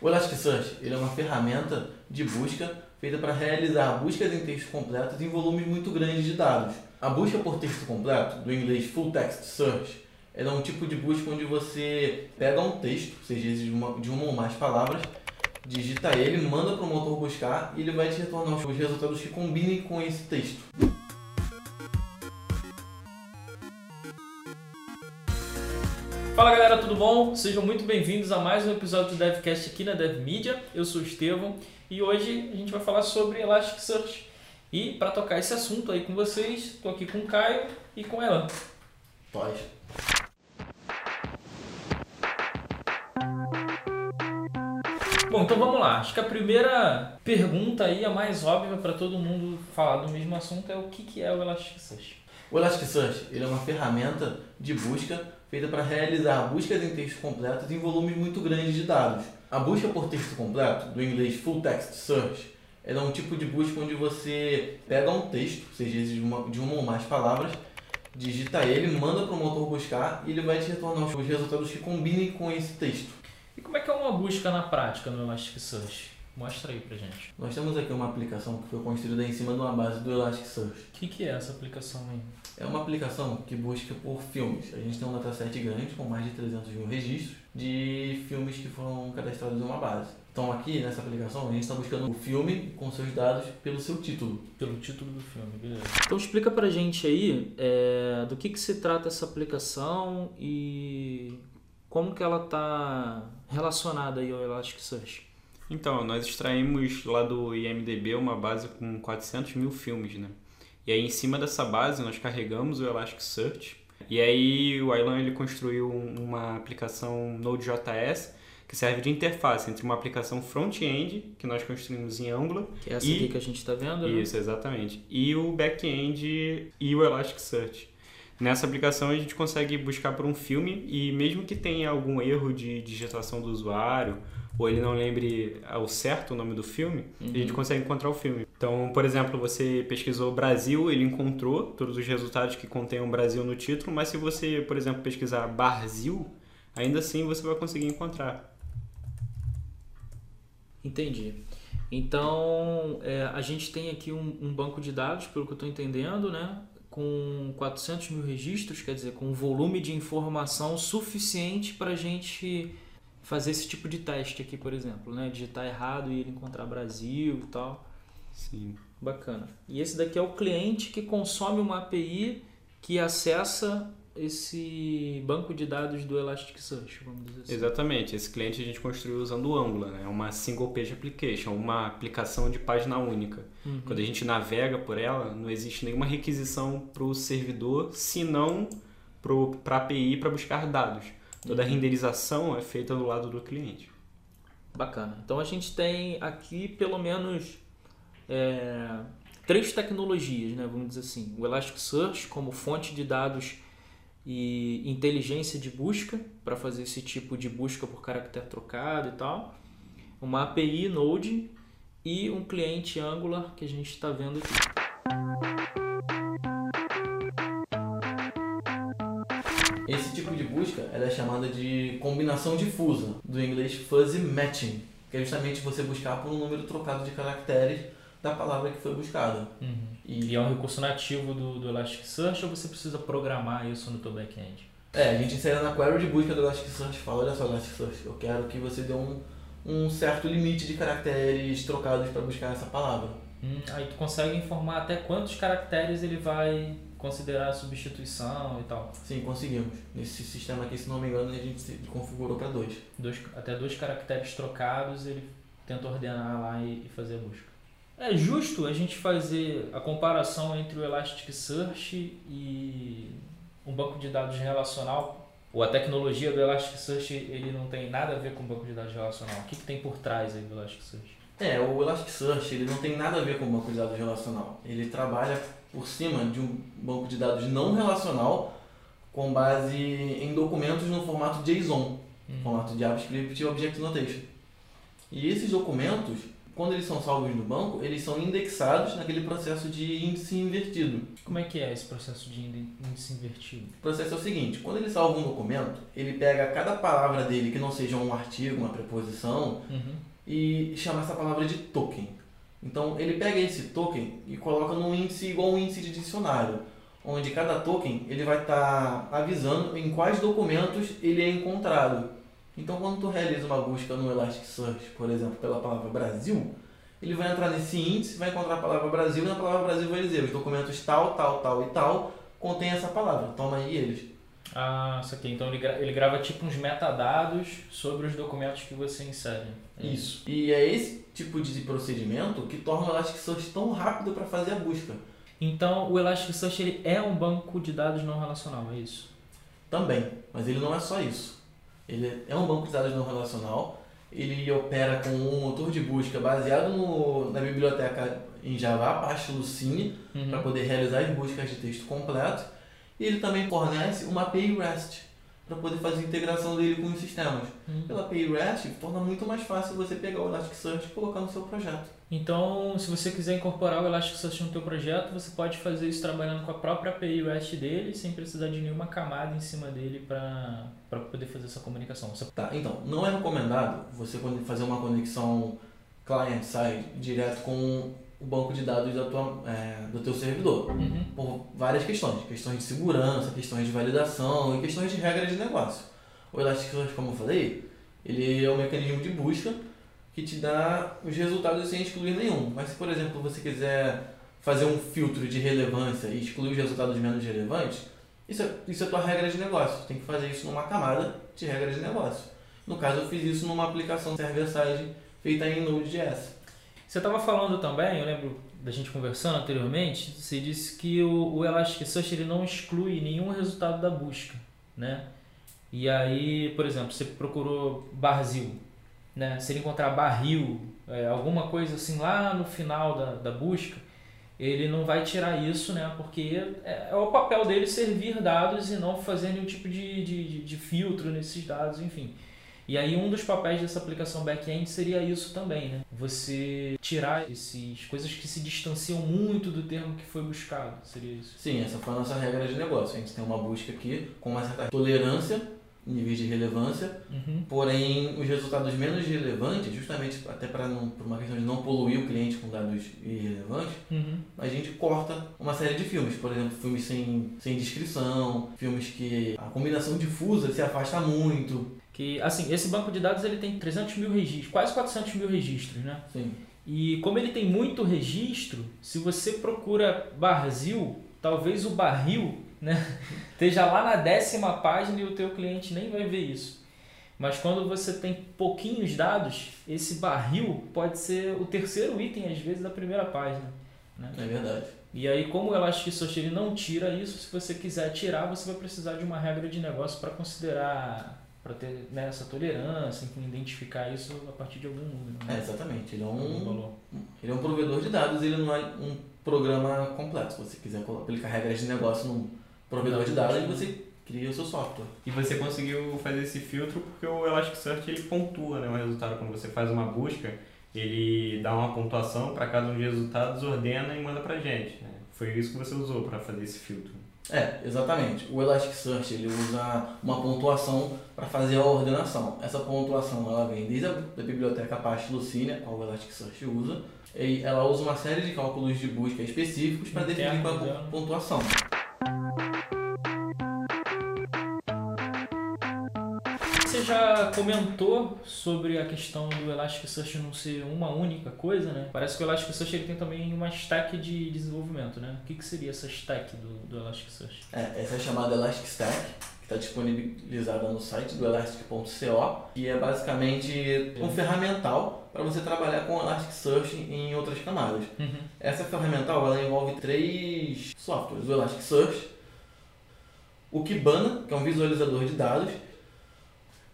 O Elasticsearch ele é uma ferramenta de busca feita para realizar buscas em texto completo em volumes muito grandes de dados. A busca por texto completo, do inglês Full Text Search, é um tipo de busca onde você pega um texto, seja de uma, de uma ou mais palavras, digita ele, manda para o motor buscar e ele vai te retornar os resultados que combinem com esse texto. Fala galera, tudo bom? Sejam muito bem-vindos a mais um episódio do DevCast aqui na DevMedia. Eu sou o Estevão e hoje a gente vai falar sobre Elasticsearch. E para tocar esse assunto aí com vocês, estou aqui com o Caio e com ela. Pode. Bom, então vamos lá. Acho que a primeira pergunta aí, a mais óbvia para todo mundo falar do mesmo assunto é o que, que é o Elasticsearch. O Elasticsearch ele é uma ferramenta de busca feita para realizar buscas em texto completo em volumes muito grandes de dados. A busca por texto completo, do inglês Full Text Search, é um tipo de busca onde você pega um texto, seja de uma, de uma ou mais palavras, digita ele, manda para o motor buscar e ele vai te retornar os resultados que combinem com esse texto. E como é que é uma busca na prática no Elasticsearch? Mostra aí pra gente. Nós temos aqui uma aplicação que foi construída em cima de uma base do Elasticsearch. O que, que é essa aplicação aí? É uma aplicação que busca por filmes. A gente tem um dataset grande, com mais de 300 mil registros, de filmes que foram cadastrados em uma base. Então aqui nessa aplicação a gente está buscando o filme com seus dados pelo seu título. Pelo título do filme, beleza. Então explica pra gente aí é, do que, que se trata essa aplicação e como que ela está relacionada aí ao Elasticsearch. Então, nós extraímos lá do IMDB uma base com 400 mil filmes, né? E aí, em cima dessa base, nós carregamos o Elasticsearch. E aí, o Ilan ele construiu uma aplicação Node.js que serve de interface entre uma aplicação front-end, que nós construímos em Angular. Que é essa e... aqui que a gente está vendo, né? Isso, exatamente. E o back-end e o Elasticsearch. Nessa aplicação a gente consegue buscar por um filme e mesmo que tenha algum erro de digitação do usuário ou ele não lembre ao certo o nome do filme, uhum. a gente uhum. consegue encontrar o filme. Então, por exemplo, você pesquisou Brasil, ele encontrou todos os resultados que contenham Brasil no título, mas se você, por exemplo, pesquisar Brasil, ainda assim você vai conseguir encontrar. Entendi. Então, é, a gente tem aqui um, um, banco de dados, pelo que eu estou entendendo, né? Com 400 mil registros, quer dizer, com um volume de informação suficiente para a gente fazer esse tipo de teste aqui, por exemplo, né? Digitar errado e ele encontrar Brasil e tal. Sim. Bacana. E esse daqui é o cliente que consome uma API que acessa esse banco de dados do Elasticsearch, vamos dizer assim. Exatamente. Esse cliente a gente construiu usando o Angular, né? uma single page application, uma aplicação de página única. Uhum. Quando a gente navega por ela, não existe nenhuma requisição para o servidor, senão para a API para buscar dados. Toda a uhum. renderização é feita do lado do cliente. Bacana. Então a gente tem aqui pelo menos é, três tecnologias, né? vamos dizer assim. O Elasticsearch como fonte de dados e inteligência de busca para fazer esse tipo de busca por caractere trocado e tal. Uma API Node e um cliente Angular que a gente está vendo aqui. Esse tipo de busca é chamada de combinação difusa, do inglês fuzzy matching, que é justamente você buscar por um número trocado de caracteres da palavra que foi buscada. Uhum. E... e... é um recurso nativo do, do Elasticsearch ou você precisa programar isso no teu back-end? É, a gente insere na query de busca do Elasticsearch fala, olha só Elasticsearch, eu quero que você dê um, um certo limite de caracteres trocados para buscar essa palavra. Hum, aí tu consegue informar até quantos caracteres ele vai considerar a substituição e tal. Sim, conseguimos. Nesse sistema aqui, se não me engano, a gente configurou para dois. dois. Até dois caracteres trocados, ele tenta ordenar lá e, e fazer a busca. É justo a gente fazer a comparação entre o Elasticsearch e um banco de dados relacional, ou a tecnologia do Elasticsearch ele não tem nada a ver com o banco de dados relacional. O que, que tem por trás aí do Elasticsearch? É, o Elasticsearch ele não tem nada a ver com o banco de dados relacional. Ele trabalha por cima de um banco de dados não relacional com base em documentos no formato JSON, uhum. formato JavaScript e Object Notation. E esses documentos, quando eles são salvos no banco, eles são indexados naquele processo de índice invertido. Como é que é esse processo de índice invertido? O processo é o seguinte, quando ele salva um documento, ele pega cada palavra dele que não seja um artigo, uma preposição, Uhum. e chama essa palavra de token. Então ele pega esse token e coloca num índice igual um índice de dicionário, onde cada token ele vai estar avisando em quais documentos ele é encontrado. Então quando tu realiza uma busca no Elasticsearch, por exemplo, pela palavra Brasil, ele vai entrar nesse índice, vai encontrar a palavra Brasil e na palavra Brasil vai dizer os documentos tal, tal, tal e tal contém essa palavra. Toma aí eles. Ah, isso aqui. Então ele, gra- ele grava tipo uns metadados sobre os documentos que você insere. É Isso. E é esse tipo de procedimento que torna o Elasticsearch tão rápido para fazer a busca. Então o Elasticsearch ele é um banco de dados não relacional, é isso? Também, mas ele não é só isso. Ele é um banco de dados não relacional, ele opera com um motor de busca baseado no, na biblioteca em Java Apache Lucene Uhum. para poder realizar as buscas de texto completo, e ele também fornece uma API REST para poder fazer a integração dele com os sistemas. Uhum. Pela API REST, torna muito mais fácil você pegar o Elasticsearch e colocar no seu projeto. Então, se você quiser incorporar o Elasticsearch no teu projeto, você pode fazer isso trabalhando com a própria API REST dele, sem precisar de nenhuma camada em cima dele para poder fazer essa comunicação. Você- Tá, então, não é recomendado você fazer uma conexão client-side direto com o banco de dados da tua, é, do teu servidor. Uhum. Por várias questões. Questões de segurança, questões de validação e questões de regra de negócio. O Elasticsearch, como eu falei, ele é um mecanismo de busca que te dá os resultados sem excluir nenhum. Mas se, por exemplo, você quiser fazer um filtro de relevância e excluir os resultados menos relevantes, isso é, isso é tua regra de negócio. Tem que fazer isso numa camada de regra de negócio. No caso, eu fiz isso numa aplicação server-side feita em Node.js. Você estava falando também, eu lembro da gente conversando anteriormente, você disse que o, o Elasticsearch ele não exclui nenhum resultado da busca, né? E aí, por exemplo, você procurou Barzil, né? Se ele encontrar barril, é, alguma coisa assim lá no final da, da busca, ele não vai tirar isso, né? Porque é, é o papel dele servir dados e não fazer nenhum tipo de, de, de- filtro nesses dados, enfim. E aí um dos papéis dessa aplicação back-end seria isso também, né? Você tirar essas coisas que se distanciam muito do termo que foi buscado, seria isso. Sim, essa foi a nossa regra de negócio. A gente tem uma busca aqui com uma certa tolerância, níveis de relevância, Uhum. porém os resultados menos relevantes, justamente até para uma questão de não poluir o cliente com dados irrelevantes, Uhum. a gente corta uma série de filmes. Por exemplo, filmes sem, sem descrição, filmes que a combinação difusa se afasta muito. Que, assim, esse banco de dados ele tem 300 mil registros, quase 400 mil registros, né? Sim. E como ele tem muito registro, se você procura Barzil, talvez o barril né, esteja lá na décima página e o teu cliente nem vai ver isso. Mas quando você tem pouquinhos dados, esse barril pode ser o terceiro item, às vezes, da primeira página. Né? É verdade. E aí, como o Elasticsearch ele não tira isso, se você quiser tirar, você vai precisar de uma regra de negócio para considerar, para ter né, essa tolerância, enfim, identificar isso a partir de algum número. É, Né? exatamente. Ele é um, valor. ele é um provedor de dados, ele não é um programa completo. Se você quiser aplicar regras de negócio num provedor de dados, você cria o seu software. E você conseguiu fazer esse filtro porque o Elasticsearch ele pontua né, o resultado. Quando você faz uma busca, ele dá uma pontuação para cada um dos resultados, ordena e manda pra gente. Né? Foi isso que você usou para fazer esse filtro. É, exatamente. O Elasticsearch ele usa uma pontuação para fazer a ordenação. Essa pontuação ela vem desde a da biblioteca Apache Lucene, qual o Elasticsearch usa, e ela usa uma série de cálculos de busca específicos para definir qual é a dela. pontuação. Já comentou sobre a questão do Elasticsearch não ser uma única coisa, né? Parece que o Elasticsearch ele tem também uma stack de desenvolvimento, né? O que, que seria essa stack do, do Elasticsearch? É, essa é chamada Elastic Stack, que está disponibilizada no site do elastic.co, que é basicamente um ferramental para você trabalhar com Elasticsearch em outras camadas. Essa ferramental ela envolve três softwares: o Elasticsearch, o Kibana, que é um visualizador de dados,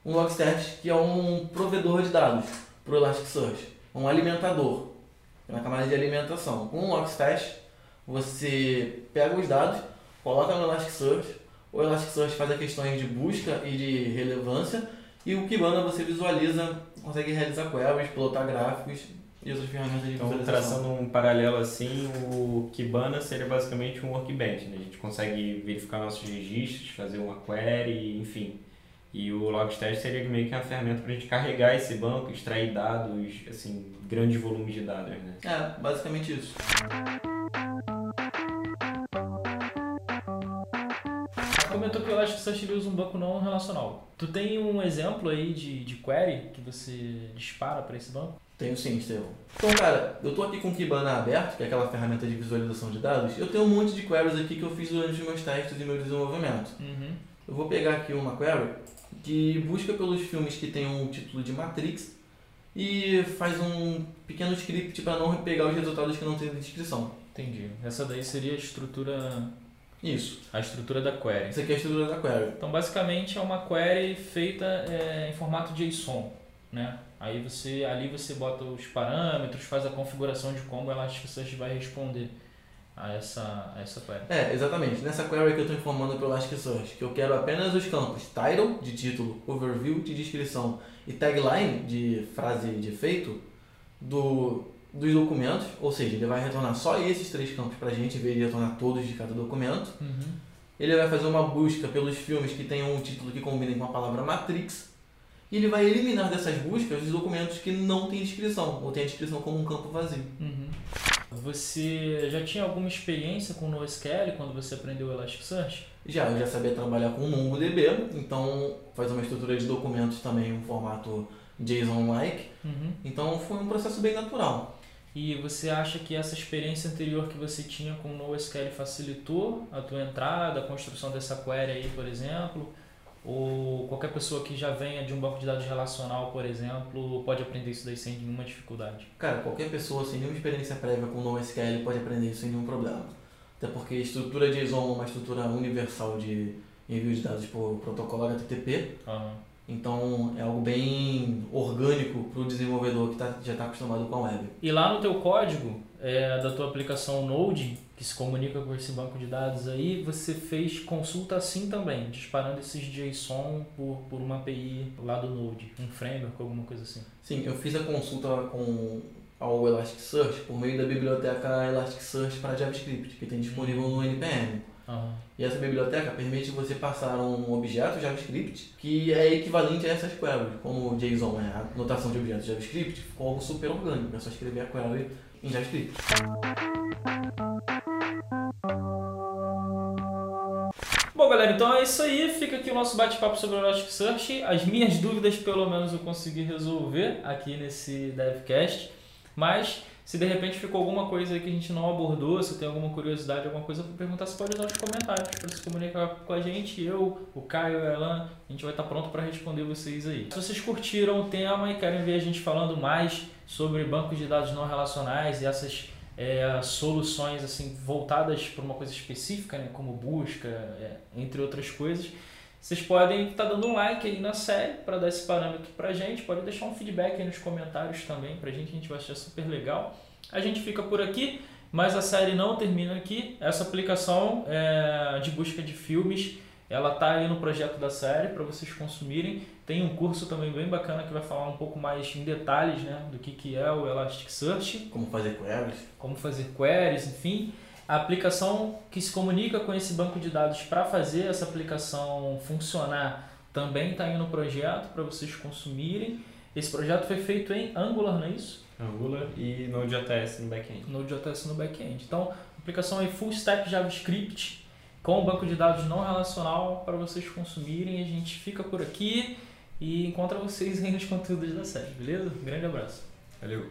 um Logstash, que é um provedor de dados para o Elasticsearch, um alimentador, na camada de alimentação. Com o Logstash, você pega os dados, coloca no Elasticsearch, o Elasticsearch faz as questões de busca e de relevância, e o Kibana você visualiza, consegue realizar queries, plotar gráficos, e outras ferramentas de Então, visualização. traçando um paralelo assim, o Kibana seria basicamente um workbench, né? A gente consegue verificar nossos registros, fazer uma query, enfim. E o Logstash seria meio que uma ferramenta para a gente carregar esse banco, extrair dados, assim, grandes volumes de dados, né? É, basicamente isso. Comentou que o Elasticsearch ele usa um banco não relacional. Tu tem um exemplo aí de, de query que você dispara para esse banco? Tenho sim, Estevão. Então, cara, eu tô aqui com o Kibana aberto, que é aquela ferramenta de visualização de dados. Eu tenho um monte de queries aqui que eu fiz durante os meus testes e meu desenvolvimento. Uhum. Eu vou pegar aqui uma query que busca pelos filmes que tem um título de Matrix e faz um pequeno script para não pegar os resultados que não tem descrição. Entendi. Essa daí seria a estrutura Isso. a estrutura da query. Essa aqui é a estrutura da query. Então, basicamente, é uma query feita é, em formato JSON, né? Aí você, ali você bota os parâmetros, faz a configuração de como o Elasticsearch vai responder a essa, a essa query. É, exatamente. Nessa query que eu estou informando para o Elasticsearch, que eu quero apenas os campos title, de título, overview, de descrição e tagline, de frase de efeito, do, dos documentos. Ou seja, ele vai retornar só esses três campos para a gente, vez de retornar todos de cada documento. Uhum. Ele vai fazer uma busca pelos filmes que tenham um título que combinem com a palavra Matrix. E ele vai eliminar dessas buscas os documentos que não têm descrição, ou tem a descrição como um campo vazio. Uhum. Você já tinha alguma experiência com NoSQL quando você aprendeu o Elasticsearch? Já, eu já sabia trabalhar com MongoDB, então faz uma estrutura de documentos também, um formato JSON-like. Uhum. Então foi um processo bem natural. E você acha que essa experiência anterior que você tinha com o NoSQL facilitou a tua entrada, a construção dessa query aí, por exemplo? Ou qualquer pessoa que já venha de um banco de dados relacional, por exemplo, pode aprender isso daí sem nenhuma dificuldade? Cara, qualquer pessoa sem nenhuma experiência prévia com NoSQL pode aprender isso sem nenhum problema. Até porque a estrutura JSON é uma estrutura universal de envio de dados por protocolo HTTP. Aham. Então é algo bem orgânico para o desenvolvedor que tá, já está acostumado com a web. E lá no teu código é, da tua aplicação Node, que se comunica com esse banco de dados aí, você fez consulta assim também, disparando esses JSON por, por uma API lá do Node, um framework, alguma coisa assim. Sim, eu fiz a consulta com ao Elasticsearch por meio da biblioteca Elasticsearch para JavaScript, que tem disponível no NPM. Aham. E essa biblioteca permite você passar um objeto JavaScript que é equivalente a essas queries. Como JSON é a notação de objetos JavaScript, ficou algo super orgânico. É só escrever a query JavaScript. Bom, galera, então é isso aí. Fica aqui o nosso bate-papo sobre o Elasticsearch. As minhas dúvidas, pelo menos, eu consegui resolver aqui nesse DevCast. Mas, se de repente ficou alguma coisa aí que a gente não abordou, se tem alguma curiosidade, alguma coisa para perguntar, você pode dar nos comentários para se comunicar com a gente. Eu, o Caio, o Elan, a gente vai estar pronto para responder vocês aí. Se vocês curtiram o tema e querem ver a gente falando mais sobre bancos de dados não relacionais e essas é, soluções assim voltadas para uma coisa específica, né, como busca, é, entre outras coisas, vocês podem estar dando um like aí na série para dar esse parâmetro para a gente. Pode deixar um feedback aí nos comentários também para a gente, a gente vai achar super legal. A gente fica por aqui, mas a série não termina aqui. Essa aplicação é, de busca de filmes, ela tá aí no projeto da série para vocês consumirem. Tem um curso também bem bacana que vai falar um pouco mais em detalhes né, do que, que é o Elasticsearch Como fazer queries. como fazer queries, enfim. A aplicação que se comunica com esse banco de dados para fazer essa aplicação funcionar também está aí no projeto para vocês consumirem. Esse projeto foi feito em Angular, não é isso? Angular e Node.js no back-end. Node.js no back-end. Então, a aplicação é full stack JavaScript com banco de dados não relacional para vocês consumirem. A gente fica por aqui e encontra vocês aí nos conteúdos da série, beleza? Um grande abraço. Valeu.